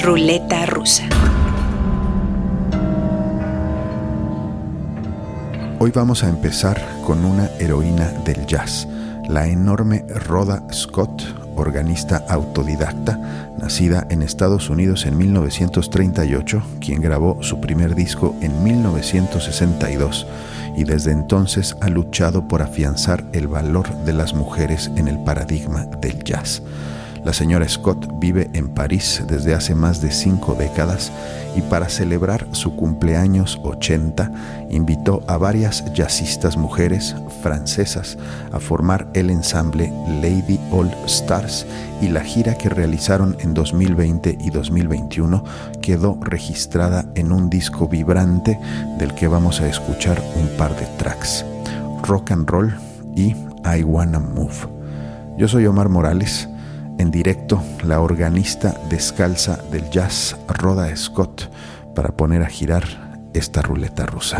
Ruleta rusa. Hoy vamos a empezar con una heroína del jazz, la enorme Rhoda Scott, organista autodidacta, nacida en Estados Unidos en 1938, quien grabó su primer disco en 1962 y desde entonces ha luchado por afianzar el valor de las mujeres en el paradigma del jazz. La señora Scott vive en París desde hace más de cinco décadas y para celebrar su cumpleaños 80 invitó a varias jazzistas mujeres francesas a formar el ensamble Lady All Stars y la gira que realizaron en 2020 y 2021 quedó registrada en un disco vibrante del que vamos a escuchar un par de tracks, Rock and Roll y I Wanna Move. Yo soy Omar Morales en directo la organista descalza del jazz Rhoda Scott para poner a girar esta ruleta rusa.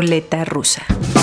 Ruleta Rusa.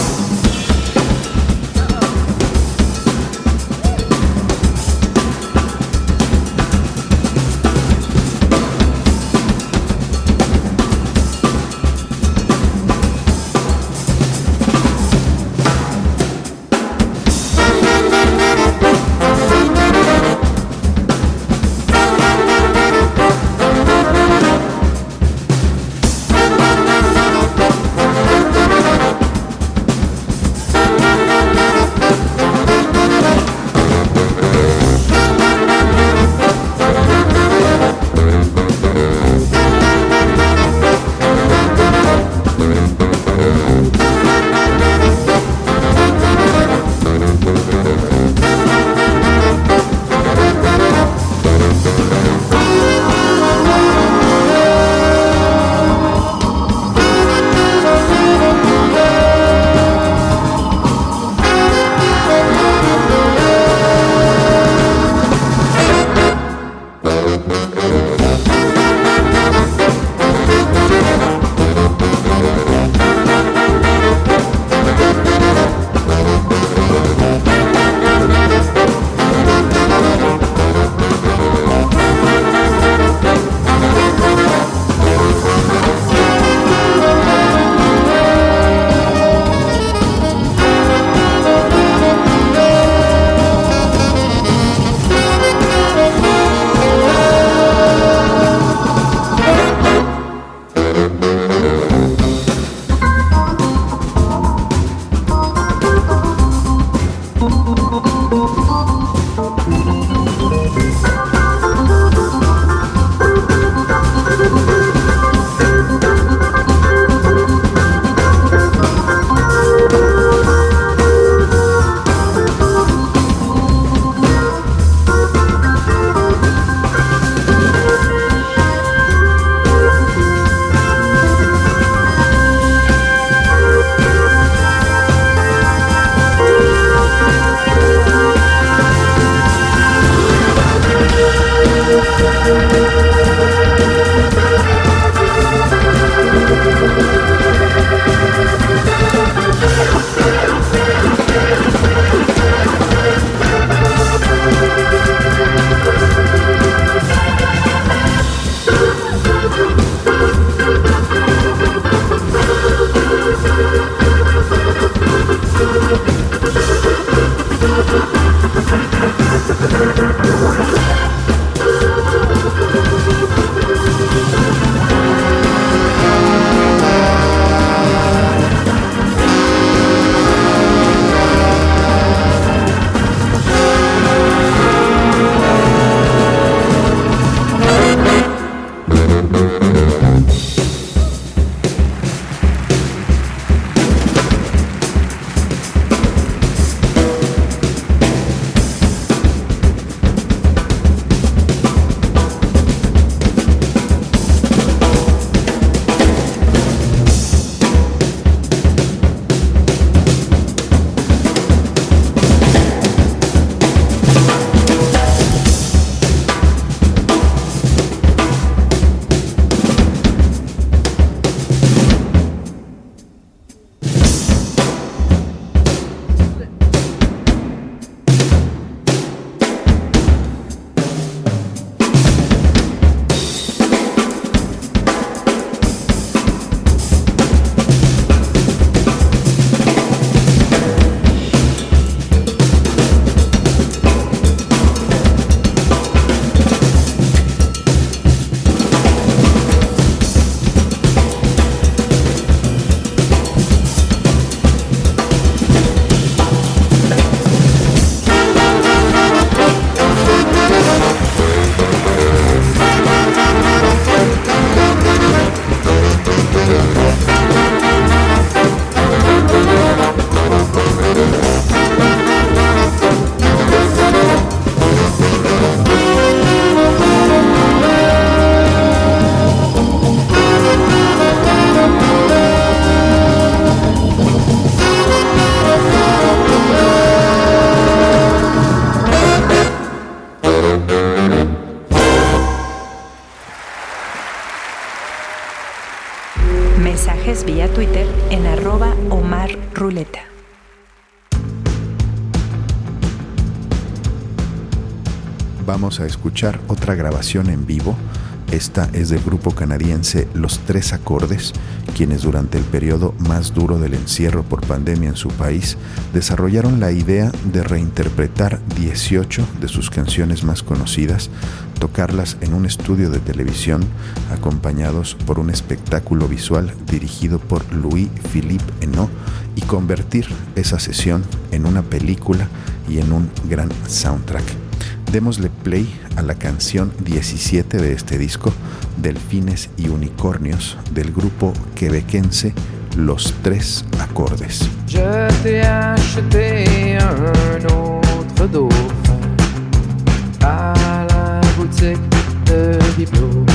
Mensajes vía Twitter en arroba Omar. Vamos a escuchar otra grabación en vivo esta es del grupo canadiense Los Tres Acordes, quienes durante el periodo más duro del encierro por pandemia en su país desarrollaron la idea de reinterpretar 18 de sus canciones más conocidas, tocarlas en un estudio de televisión acompañados por un espectáculo visual dirigido por Louis-Philippe Henot y convertir esa sesión en una película y en un gran soundtrack. Démosle play a la canción 17 de este disco, Delfines y Unicornios, del grupo quebequense Los Tres Acordes. Je t'ai acheté un autre dauphin à la boutique de Biblo.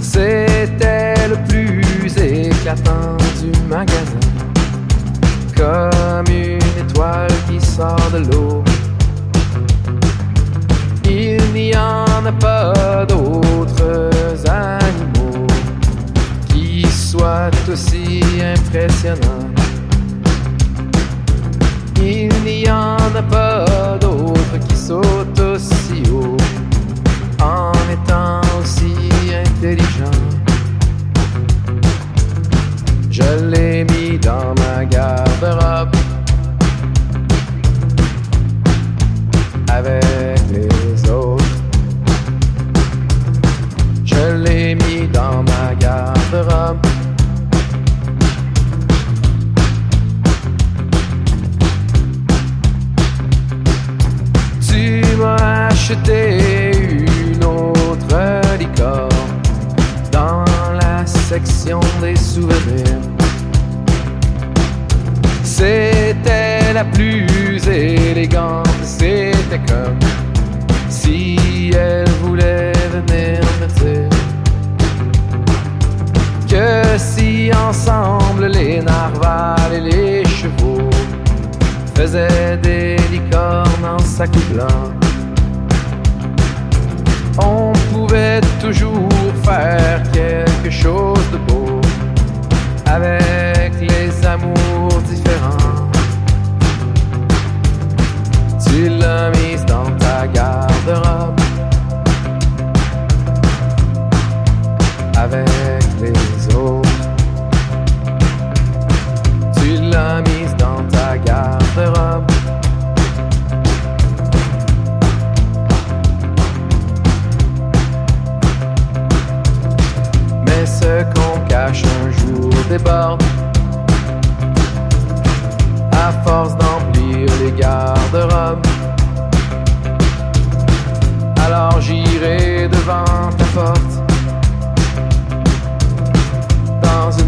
C'était le plus éclatant du magasin, comme une étoile qui sort de l'eau. Il n'y en a pas d'autres animaux qui soient aussi impressionnants. Il n'y en a pas d'autres qui sautent aussi haut en étant aussi intelligents. Je l'ai mis dans ma garde-robe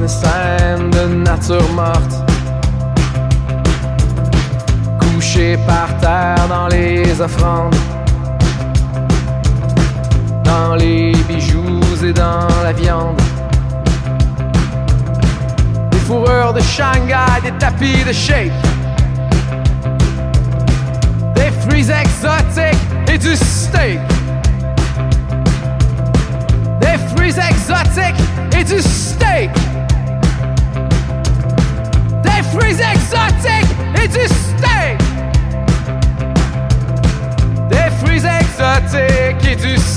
une scène de nature morte. Couché par terre dans les offrandes. Dans les bijoux et dans la viande. Des fourrures de Shanghai, des tapis de shake. Des fruits exotiques et du steak. Des fruits exotiques et du steak. is exotic, it is steak. Des fruits exotiques et du steak.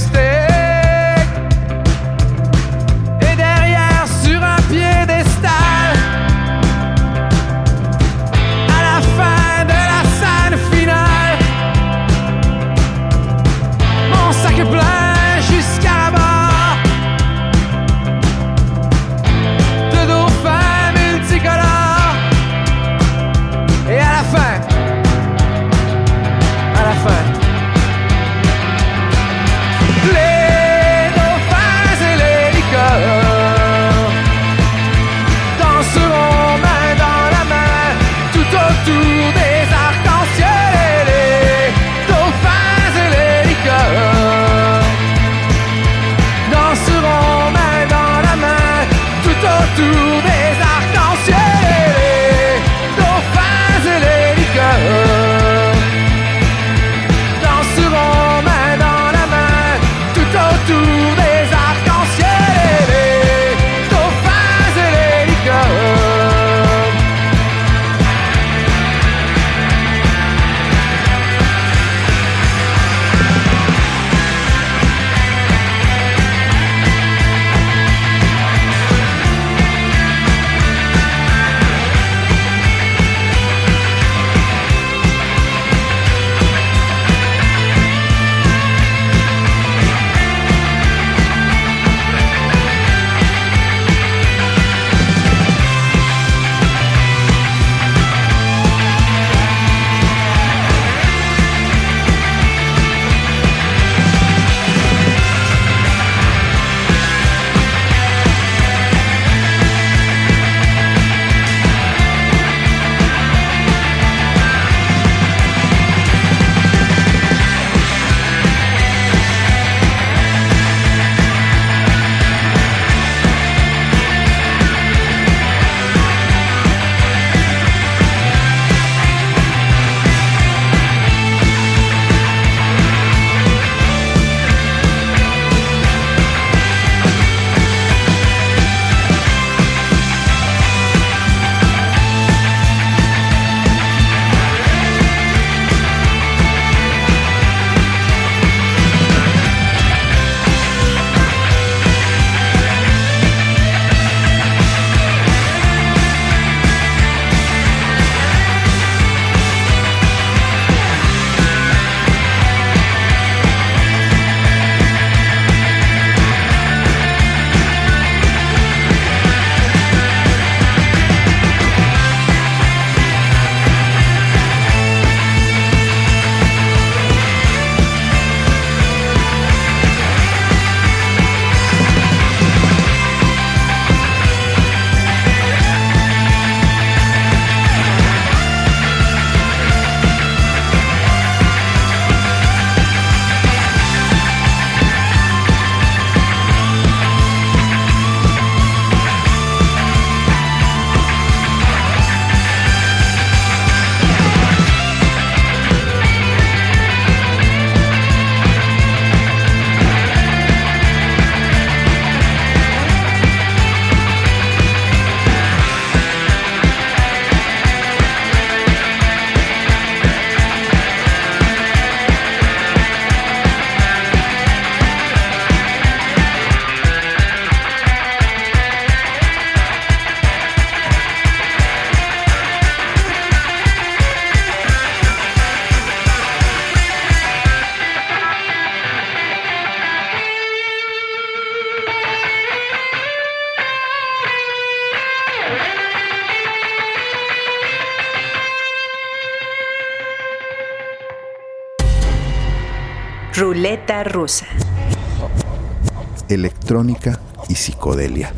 Electrónica y psicodelia.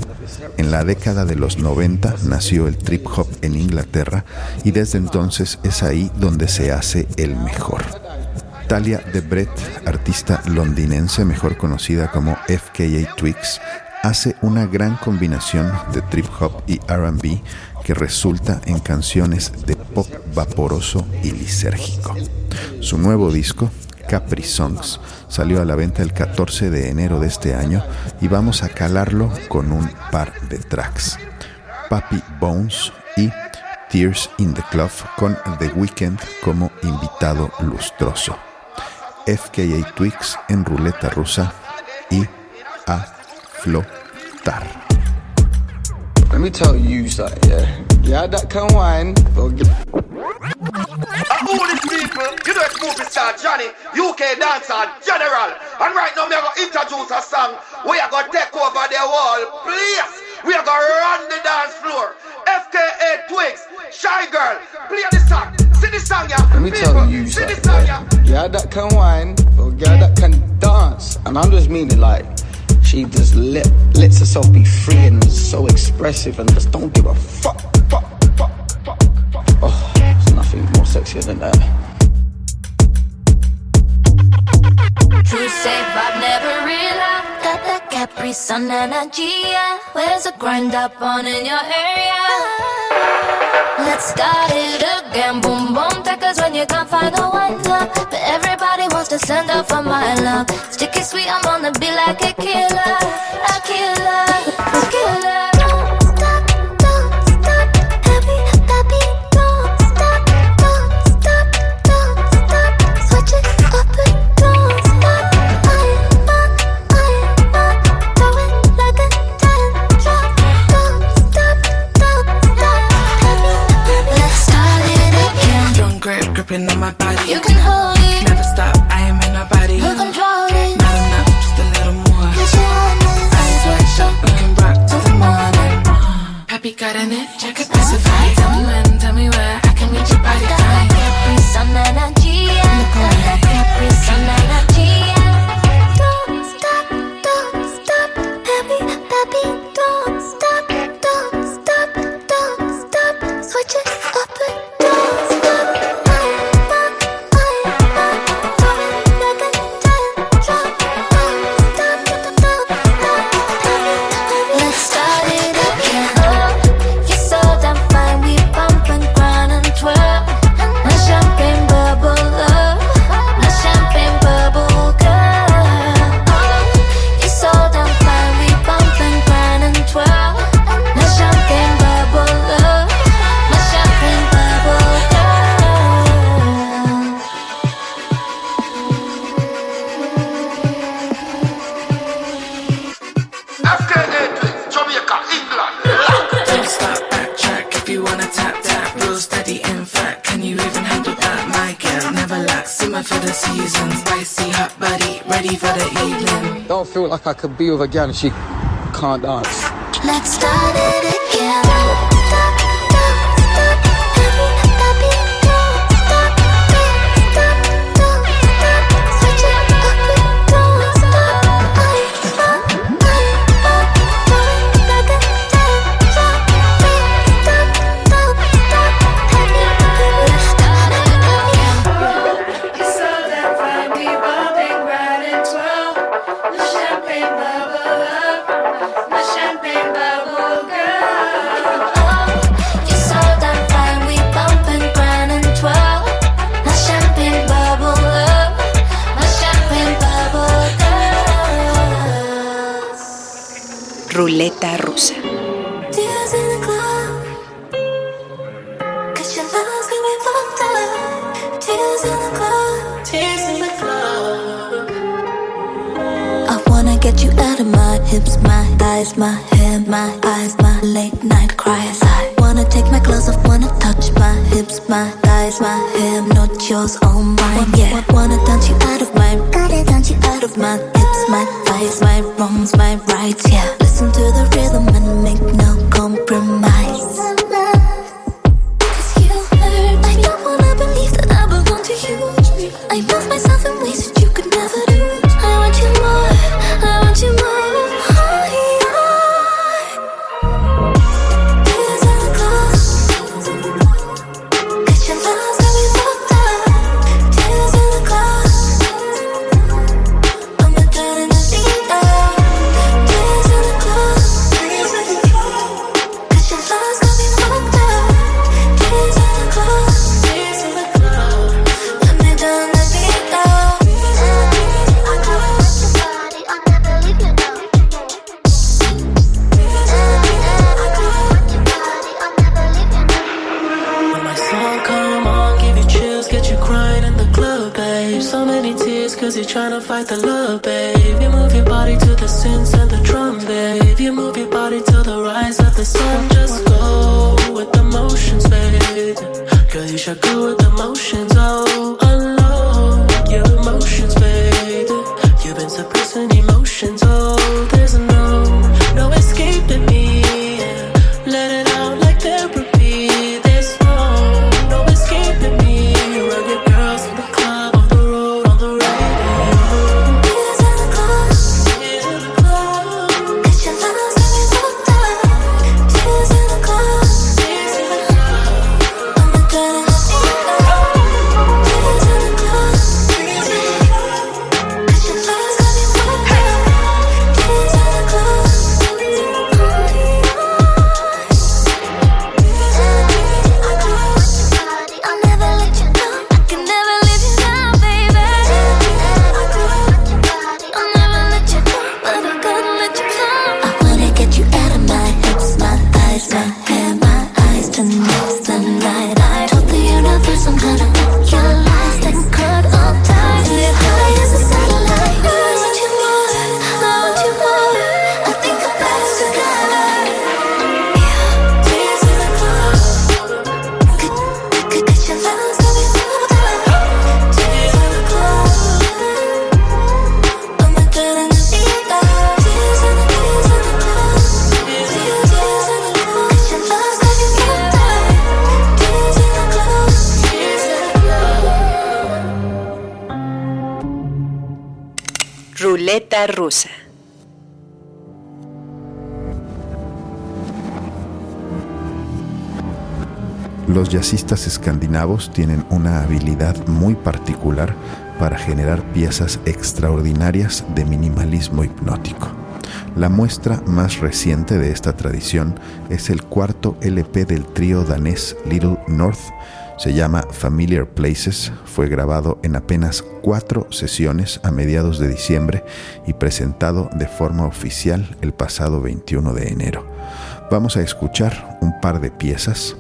En la década de los 90 nació el trip hop en Inglaterra y desde entonces es ahí donde se hace el mejor. Talia de Brett, artista londinense mejor conocida como FKA Twigs, hace una gran combinación de trip hop y RB que resulta en canciones de pop vaporoso y lisérgico. Su nuevo disco, Capri Songs, salió a la venta el 14 de enero de este año y vamos a calarlo con un par de tracks. Papi Bones y Tears in the Club con The Weeknd como invitado lustroso. FKA Twix en ruleta rusa y a flotar. Let me tell you. Yeah, that can wine. all these people, you know it's movie star Johnny, UK dancer general. And right now, me are going to introduce a song. We are going to take over the whole place. We are going to run the dance floor. FKA Twigs, Shy Girl, play the song. Sing the song, yeah. Let me people, tell you sing the song, Yeah. yeah. that can wine. Or yeah, that can dance. And I'm just meaning like, she just let, lets herself be free and so expressive and just don't give a fuck, sexier than that. True safe, I've never realized that Capri Sun energy, yeah. Where's the grind up on in your area? Let's start it again, boom boom Take when you can't find the one love But everybody wants to send up for my love Sticky sweet, I'm gonna be like a A killer, lacks, for the season. Spicy hot body, ready for the evening. Don't feel like I could be with a girl and she can't dance. Let's start it jazzistas escandinavos tienen una habilidad muy particular para generar piezas extraordinarias de minimalismo hipnótico. La muestra más reciente de esta tradición es el cuarto LP del trío danés Little North, se llama Familiar Places, fue grabado en apenas cuatro sesiones a mediados de diciembre y presentado de forma oficial el pasado 21 de enero. Vamos a escuchar un par de piezas,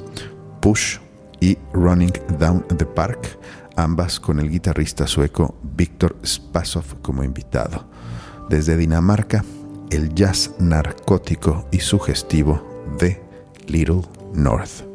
Push y Running Down the Park, ambas con el guitarrista sueco Viktor Spasov como invitado. Desde Dinamarca, el jazz narcótico y sugestivo de Little North.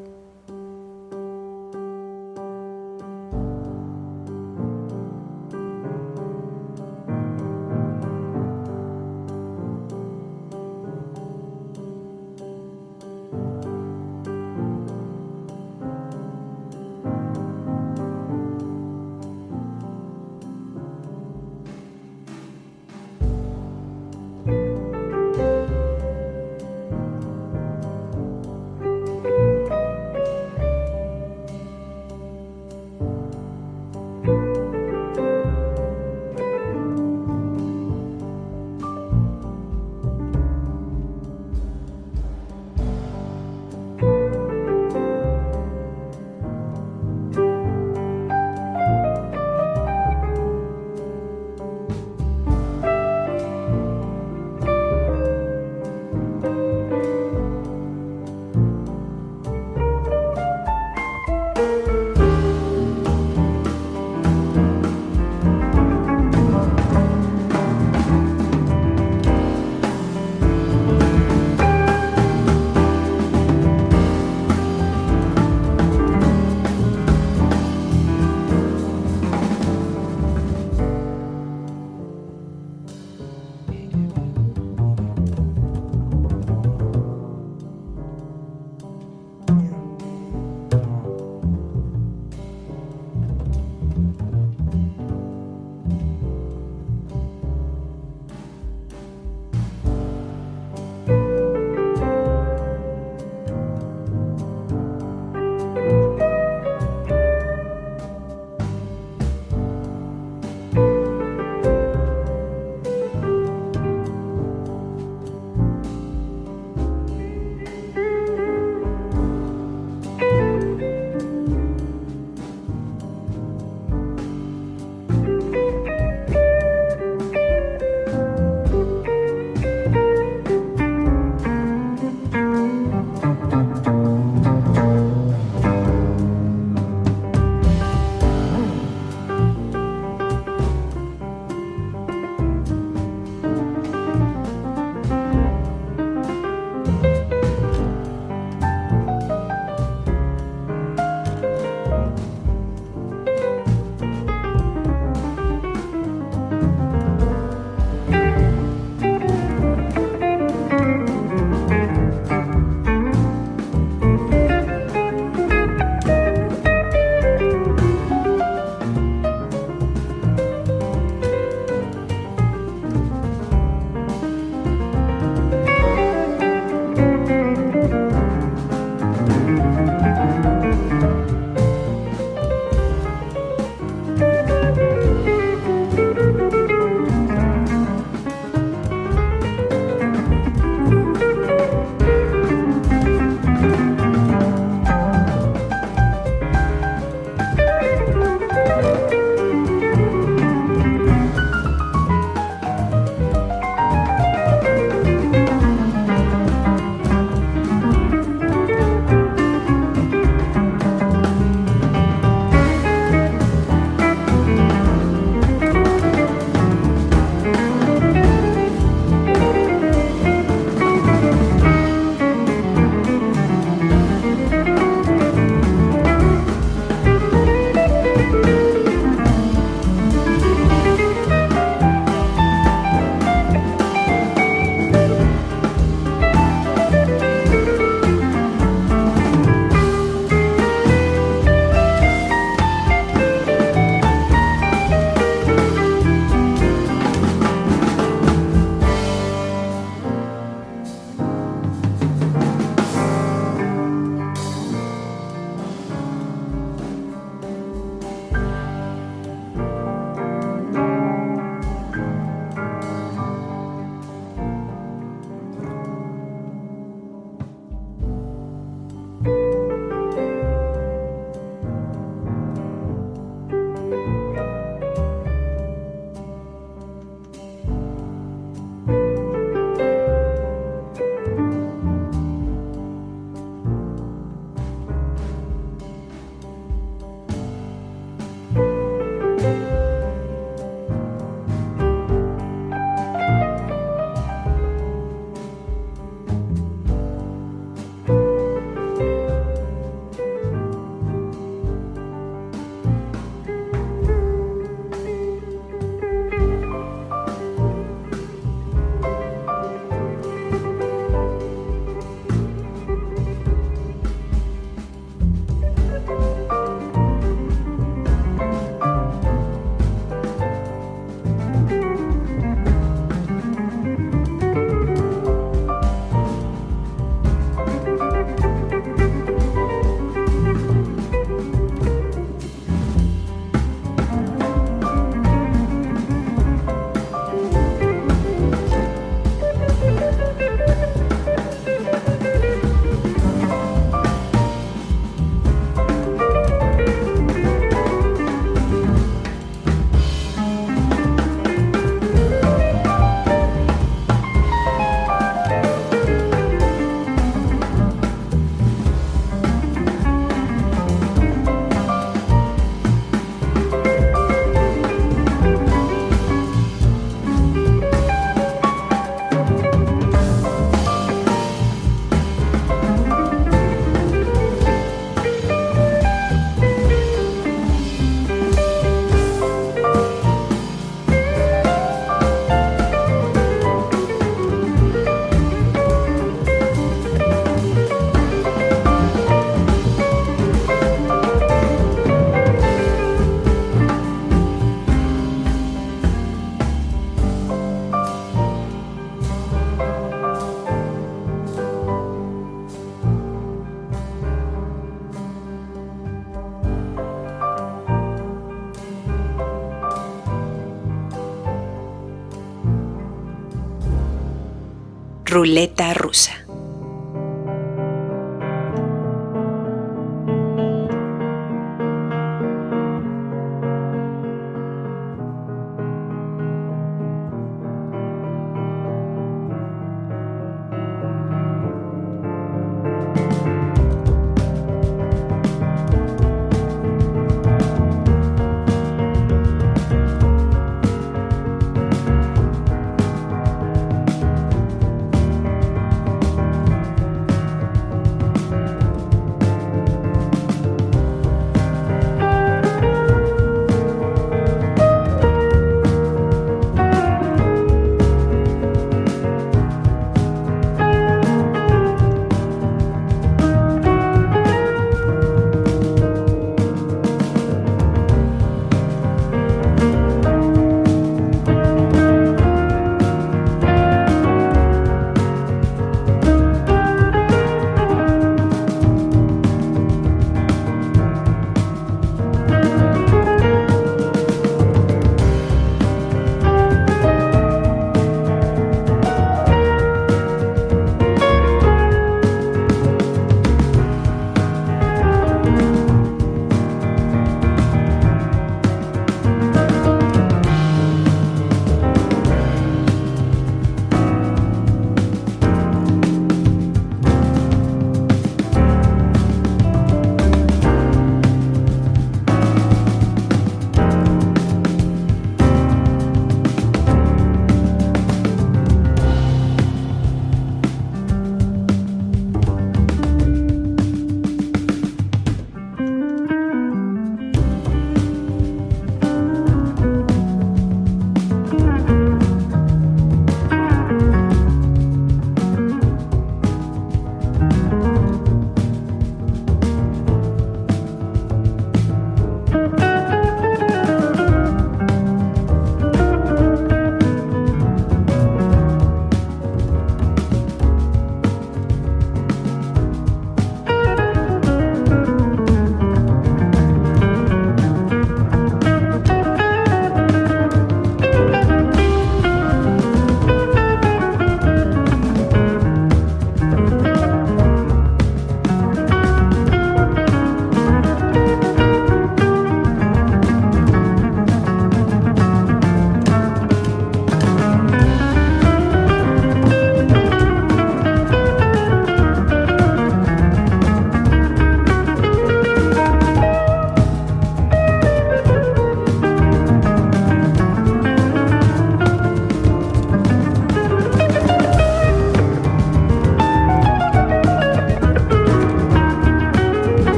Ruleta rusa.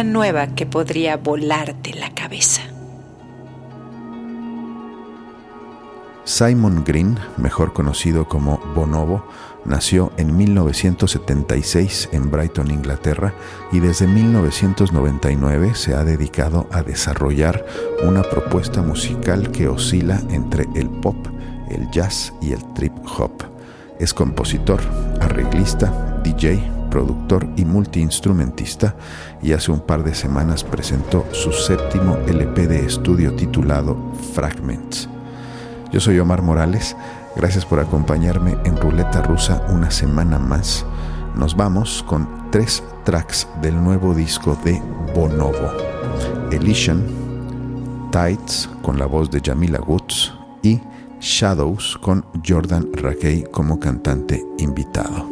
Nueva que podría volarte la cabeza. Simon Green, mejor conocido como Bonobo, nació en 1976 en Brighton, Inglaterra, y desde 1999 se ha dedicado a desarrollar una propuesta musical que oscila entre el pop, el jazz y el trip hop. Es compositor, arreglista, DJ, productor y multiinstrumentista y hace un par de semanas presentó su séptimo LP de estudio titulado Fragments. Yo soy Omar Morales, gracias por acompañarme en Ruleta Rusa una semana más. Nos vamos con tres tracks del nuevo disco de Bonobo. Elysian, Tides con la voz de Jamila Woods y Shadows con Jordan Rakey como cantante invitado.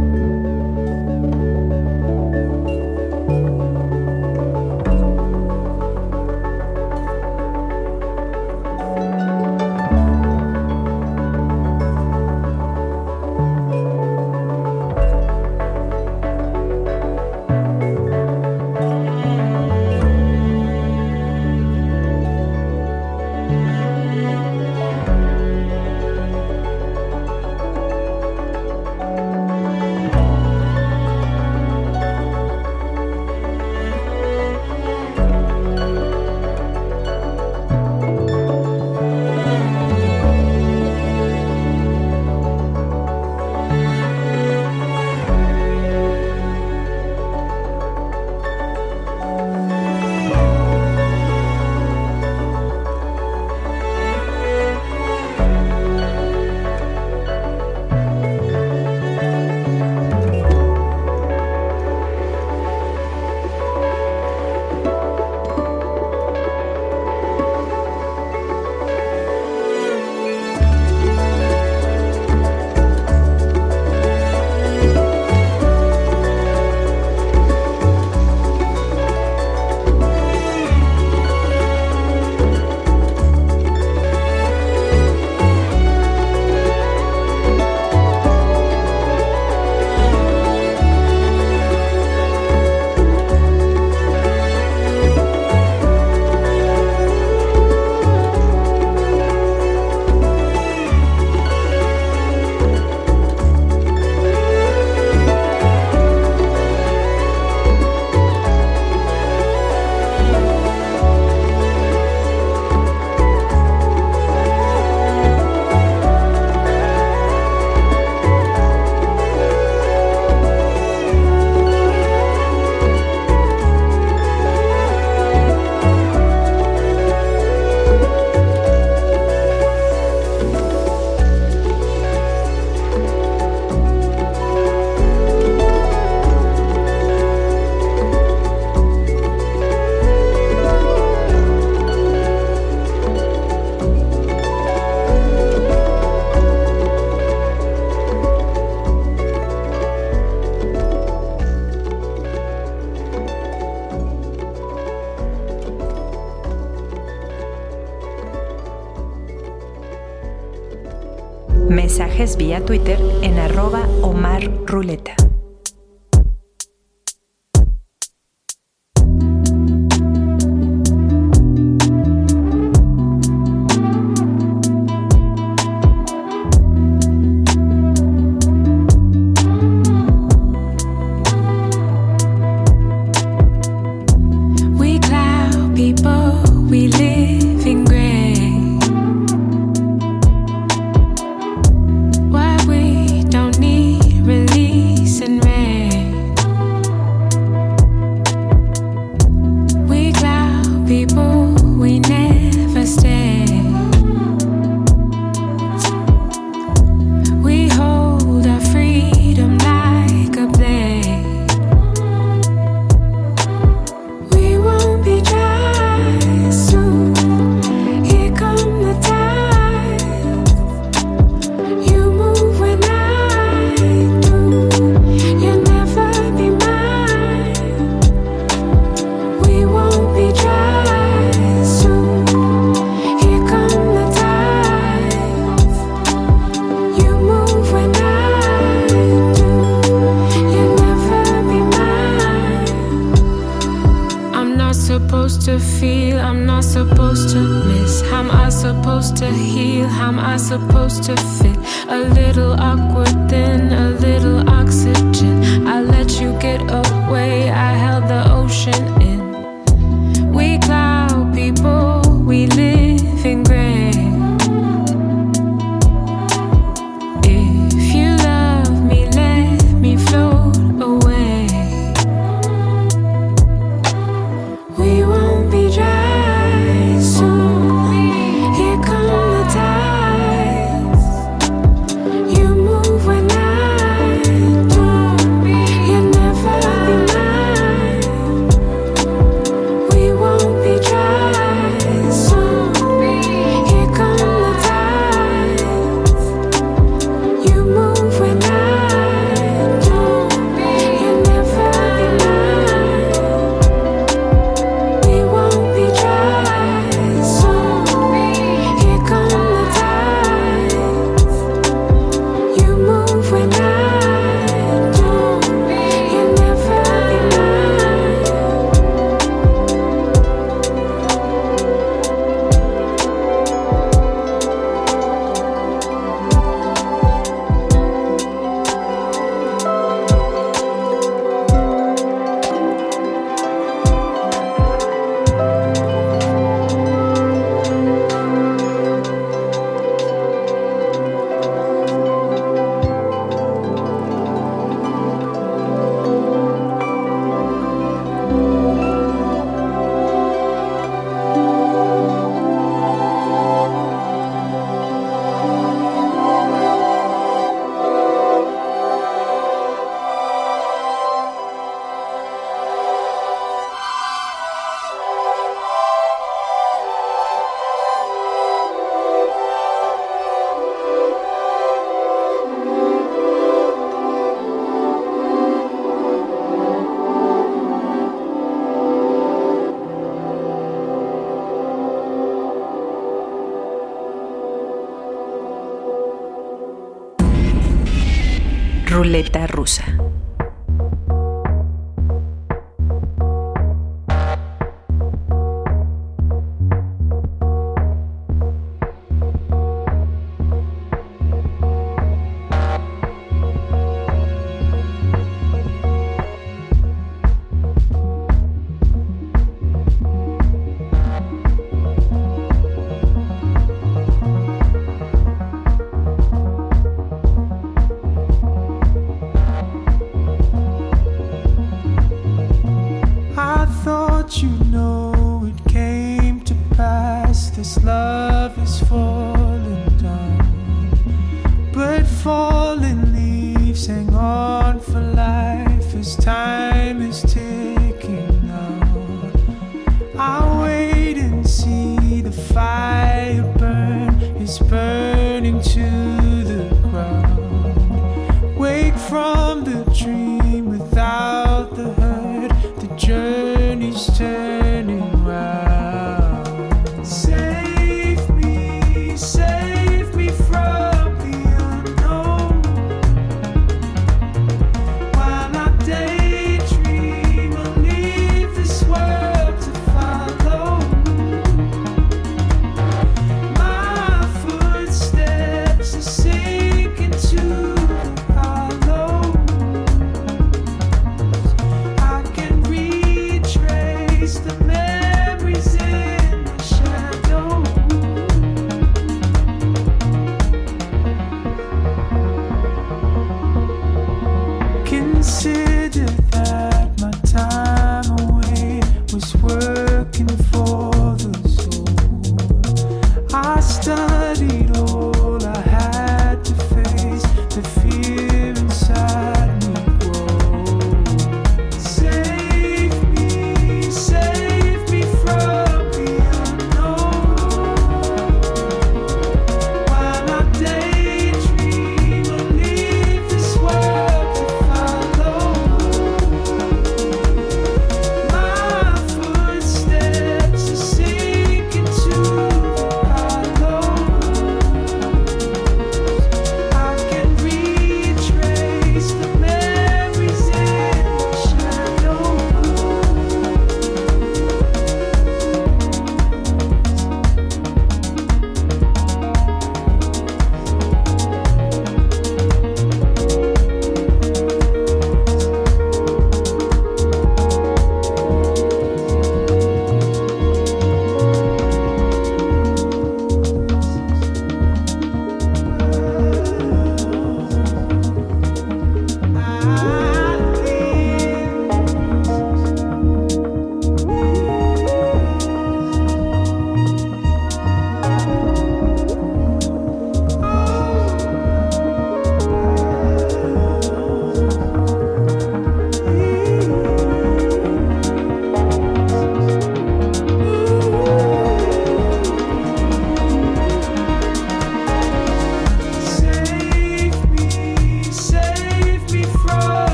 Ruleta rusa.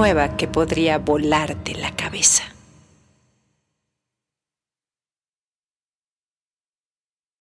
Nueva que podría volarte.